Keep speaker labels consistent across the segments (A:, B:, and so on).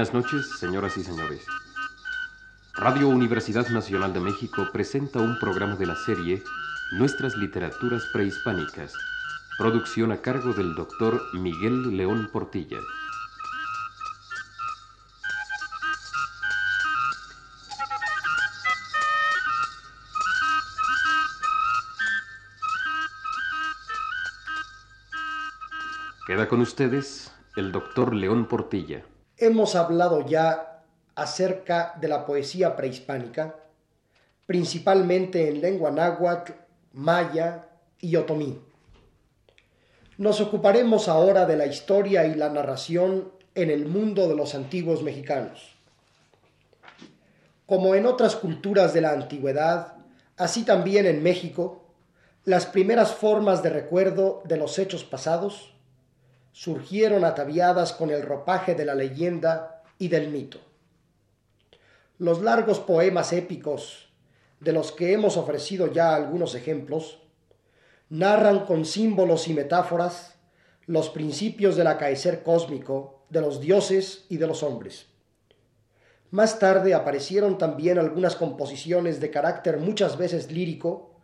A: Buenas noches, señoras y señores. Radio Universidad Nacional de México presenta un programa de la serie Nuestras Literaturas Prehispánicas, producción a cargo del doctor Miguel León Portilla. Queda con ustedes el doctor León Portilla.
B: Hemos hablado ya acerca de la poesía prehispánica, principalmente en lengua náhuatl, maya y otomí. Nos ocuparemos ahora de la historia y la narración en el mundo de los antiguos mexicanos. Como en otras culturas de la antigüedad, así también en México, las primeras formas de recuerdo de los hechos pasados surgieron ataviadas con el ropaje de la leyenda y del mito. Los largos poemas épicos, de los que hemos ofrecido ya algunos ejemplos, narran con símbolos y metáforas los principios del acaecer cósmico de los dioses y de los hombres. Más tarde aparecieron también algunas composiciones de carácter muchas veces lírico,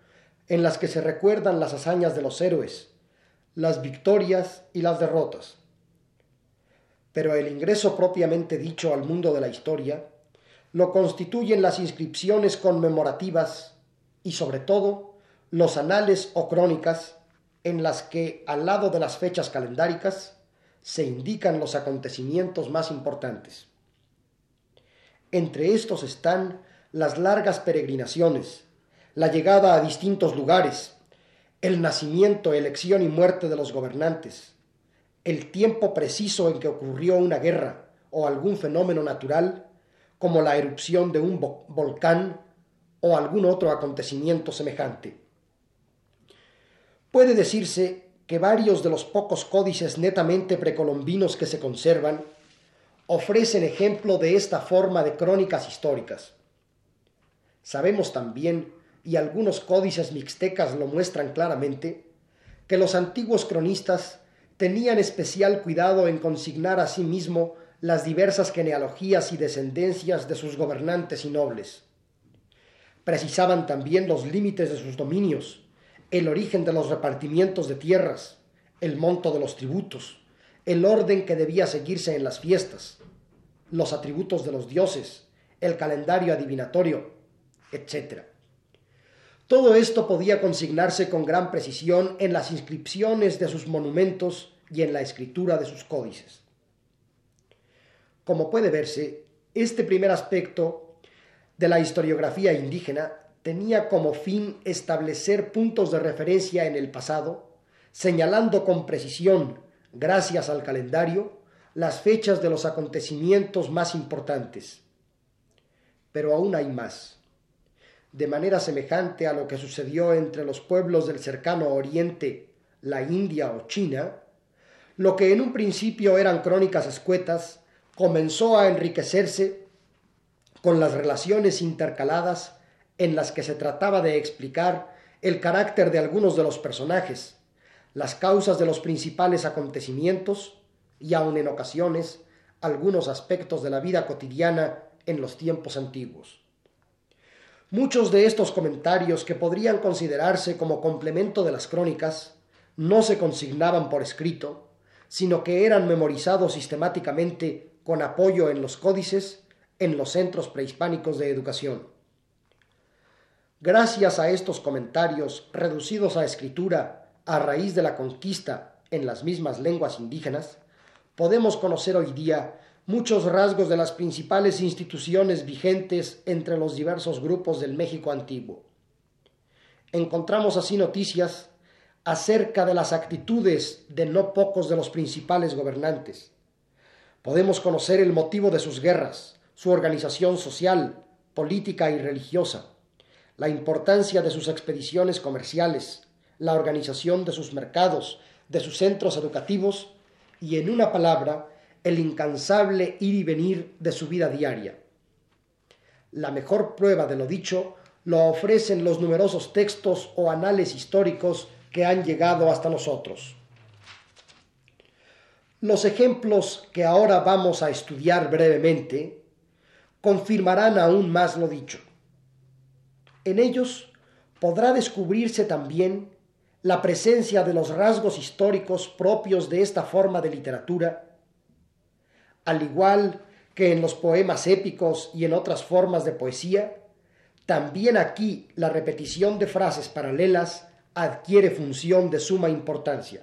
B: en las que se recuerdan las hazañas de los héroes, las victorias y las derrotas. Pero el ingreso propiamente dicho al mundo de la historia lo constituyen las inscripciones conmemorativas y sobre todo los anales o crónicas en las que, al lado de las fechas calendáricas, se indican los acontecimientos más importantes. Entre estos están las largas peregrinaciones, la llegada a distintos lugares, el nacimiento, elección y muerte de los gobernantes, el tiempo preciso en que ocurrió una guerra o algún fenómeno natural, como la erupción de un volcán o algún otro acontecimiento semejante. Puede decirse que varios de los pocos códices netamente precolombinos que se conservan ofrecen ejemplo de esta forma de crónicas históricas. Sabemos también y algunos códices mixtecas lo muestran claramente, que los antiguos cronistas tenían especial cuidado en consignar a sí mismo las diversas genealogías y descendencias de sus gobernantes y nobles. Precisaban también los límites de sus dominios, el origen de los repartimientos de tierras, el monto de los tributos, el orden que debía seguirse en las fiestas, los atributos de los dioses, el calendario adivinatorio, etc. Todo esto podía consignarse con gran precisión en las inscripciones de sus monumentos y en la escritura de sus códices. Como puede verse, este primer aspecto de la historiografía indígena tenía como fin establecer puntos de referencia en el pasado, señalando con precisión, gracias al calendario, las fechas de los acontecimientos más importantes. Pero aún hay más de manera semejante a lo que sucedió entre los pueblos del cercano Oriente, la India o China, lo que en un principio eran crónicas escuetas comenzó a enriquecerse con las relaciones intercaladas en las que se trataba de explicar el carácter de algunos de los personajes, las causas de los principales acontecimientos y aun en ocasiones algunos aspectos de la vida cotidiana en los tiempos antiguos. Muchos de estos comentarios que podrían considerarse como complemento de las crónicas no se consignaban por escrito, sino que eran memorizados sistemáticamente con apoyo en los códices en los centros prehispánicos de educación. Gracias a estos comentarios reducidos a escritura a raíz de la conquista en las mismas lenguas indígenas, podemos conocer hoy día muchos rasgos de las principales instituciones vigentes entre los diversos grupos del México antiguo. Encontramos así noticias acerca de las actitudes de no pocos de los principales gobernantes. Podemos conocer el motivo de sus guerras, su organización social, política y religiosa, la importancia de sus expediciones comerciales, la organización de sus mercados, de sus centros educativos y, en una palabra, el incansable ir y venir de su vida diaria. La mejor prueba de lo dicho lo ofrecen los numerosos textos o anales históricos que han llegado hasta nosotros. Los ejemplos que ahora vamos a estudiar brevemente confirmarán aún más lo dicho. En ellos podrá descubrirse también la presencia de los rasgos históricos propios de esta forma de literatura, al igual que en los poemas épicos y en otras formas de poesía, también aquí la repetición de frases paralelas adquiere función de suma importancia.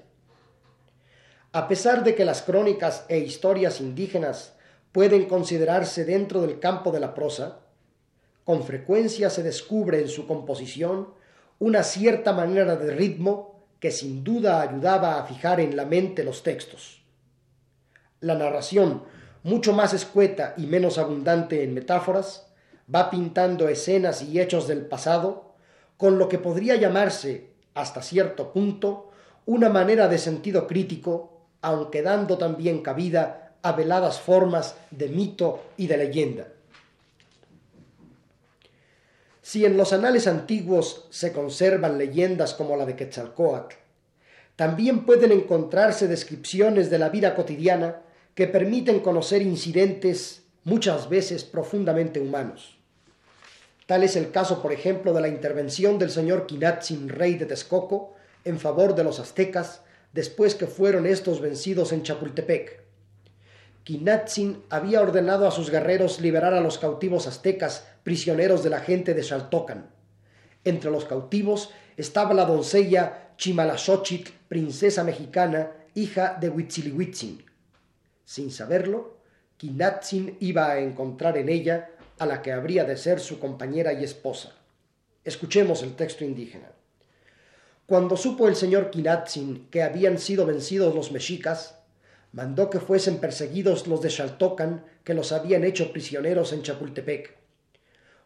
B: A pesar de que las crónicas e historias indígenas pueden considerarse dentro del campo de la prosa, con frecuencia se descubre en su composición una cierta manera de ritmo que sin duda ayudaba a fijar en la mente los textos. La narración, mucho más escueta y menos abundante en metáforas, va pintando escenas y hechos del pasado con lo que podría llamarse, hasta cierto punto, una manera de sentido crítico, aunque dando también cabida a veladas formas de mito y de leyenda. Si en los anales antiguos se conservan leyendas como la de Quetzalcoatl, también pueden encontrarse descripciones de la vida cotidiana que permiten conocer incidentes muchas veces profundamente humanos. Tal es el caso, por ejemplo, de la intervención del señor Quinatzin, rey de Texcoco, en favor de los aztecas después que fueron estos vencidos en Chapultepec. Quinatzin había ordenado a sus guerreros liberar a los cautivos aztecas, prisioneros de la gente de Xaltocan. Entre los cautivos estaba la doncella Chimalaxochitl, princesa mexicana, hija de Huitzilihuitzin. Sin saberlo, Quinatzin iba a encontrar en ella a la que habría de ser su compañera y esposa. Escuchemos el texto indígena. Cuando supo el señor Quinatzin que habían sido vencidos los mexicas, mandó que fuesen perseguidos los de Xaltocan que los habían hecho prisioneros en Chapultepec.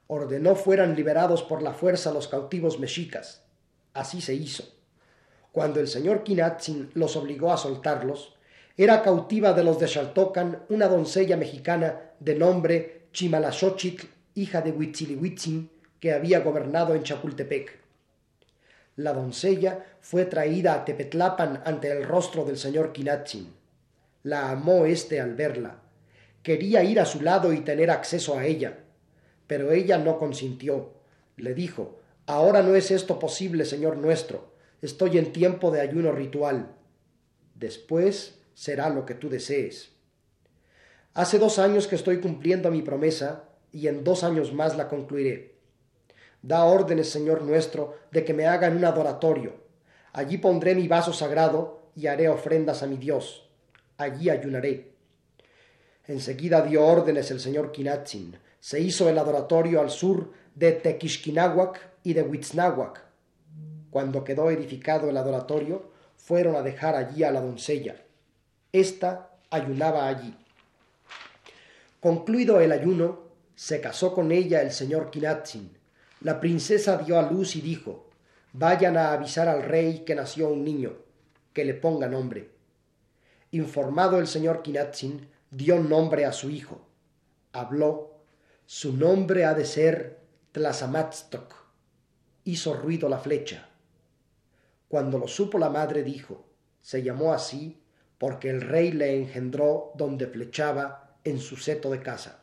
B: Ordenó fueran liberados por la fuerza los cautivos mexicas. Así se hizo. Cuando el señor Quinatzin los obligó a soltarlos, era cautiva de los de Xaltocan una doncella mexicana de nombre Chimalaxochitl, hija de Huitzilihuitzin, que había gobernado en Chapultepec. La doncella fue traída a Tepetlapan ante el rostro del señor Quinatzin. La amó éste al verla. Quería ir a su lado y tener acceso a ella. Pero ella no consintió. Le dijo, Ahora no es esto posible, Señor nuestro. Estoy en tiempo de ayuno ritual. Después será lo que tú desees. Hace dos años que estoy cumpliendo mi promesa y en dos años más la concluiré. Da órdenes, Señor nuestro, de que me hagan un adoratorio. Allí pondré mi vaso sagrado y haré ofrendas a mi Dios allí ayunaré. Enseguida dio órdenes el señor Quinatzin. Se hizo el adoratorio al sur de Tequixquinahuac y de Huitznahuac. Cuando quedó edificado el adoratorio, fueron a dejar allí a la doncella. Esta ayunaba allí. Concluido el ayuno, se casó con ella el señor Quinatzin. La princesa dio a luz y dijo, vayan a avisar al rey que nació un niño, que le ponga nombre. Informado el señor Kinatzin, dio nombre a su hijo. Habló. Su nombre ha de ser Tlazamatztoc. Hizo ruido la flecha. Cuando lo supo la madre dijo, se llamó así porque el rey le engendró donde flechaba en su seto de casa.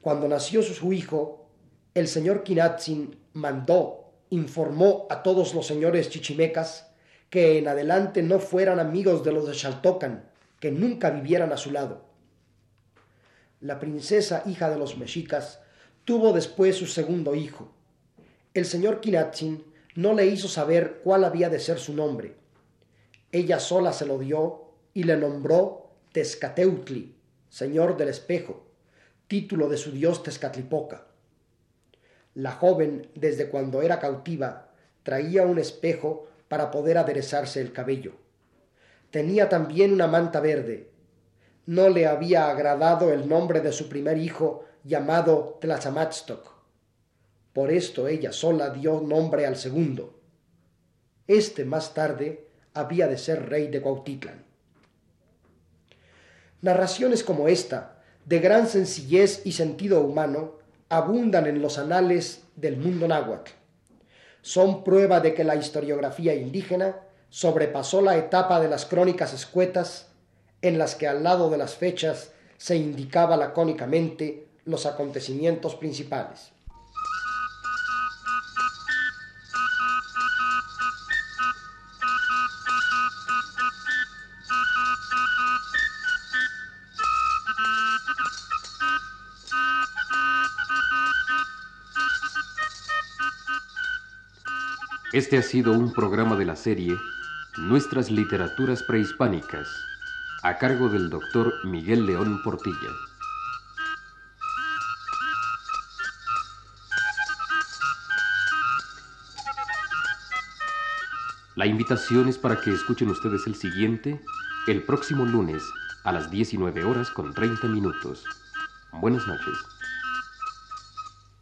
B: Cuando nació su hijo, el señor Kinatzin mandó, informó a todos los señores chichimecas que en adelante no fueran amigos de los de Xaltocan, que nunca vivieran a su lado. La princesa, hija de los mexicas, tuvo después su segundo hijo. El señor Kinatzin no le hizo saber cuál había de ser su nombre. Ella sola se lo dio y le nombró Tezcateutli, señor del espejo, título de su dios Tezcatlipoca. La joven, desde cuando era cautiva, traía un espejo para poder aderezarse el cabello. Tenía también una manta verde. No le había agradado el nombre de su primer hijo llamado Tlazamatztoc. Por esto ella sola dio nombre al segundo. Este más tarde había de ser rey de Cuautitlán. Narraciones como esta, de gran sencillez y sentido humano, abundan en los anales del mundo náhuatl son prueba de que la historiografía indígena sobrepasó la etapa de las crónicas escuetas en las que al lado de las fechas se indicaba lacónicamente los acontecimientos principales.
A: Este ha sido un programa de la serie Nuestras Literaturas Prehispánicas, a cargo del doctor Miguel León Portilla. La invitación es para que escuchen ustedes el siguiente el próximo lunes a las 19 horas con 30 minutos. Buenas noches.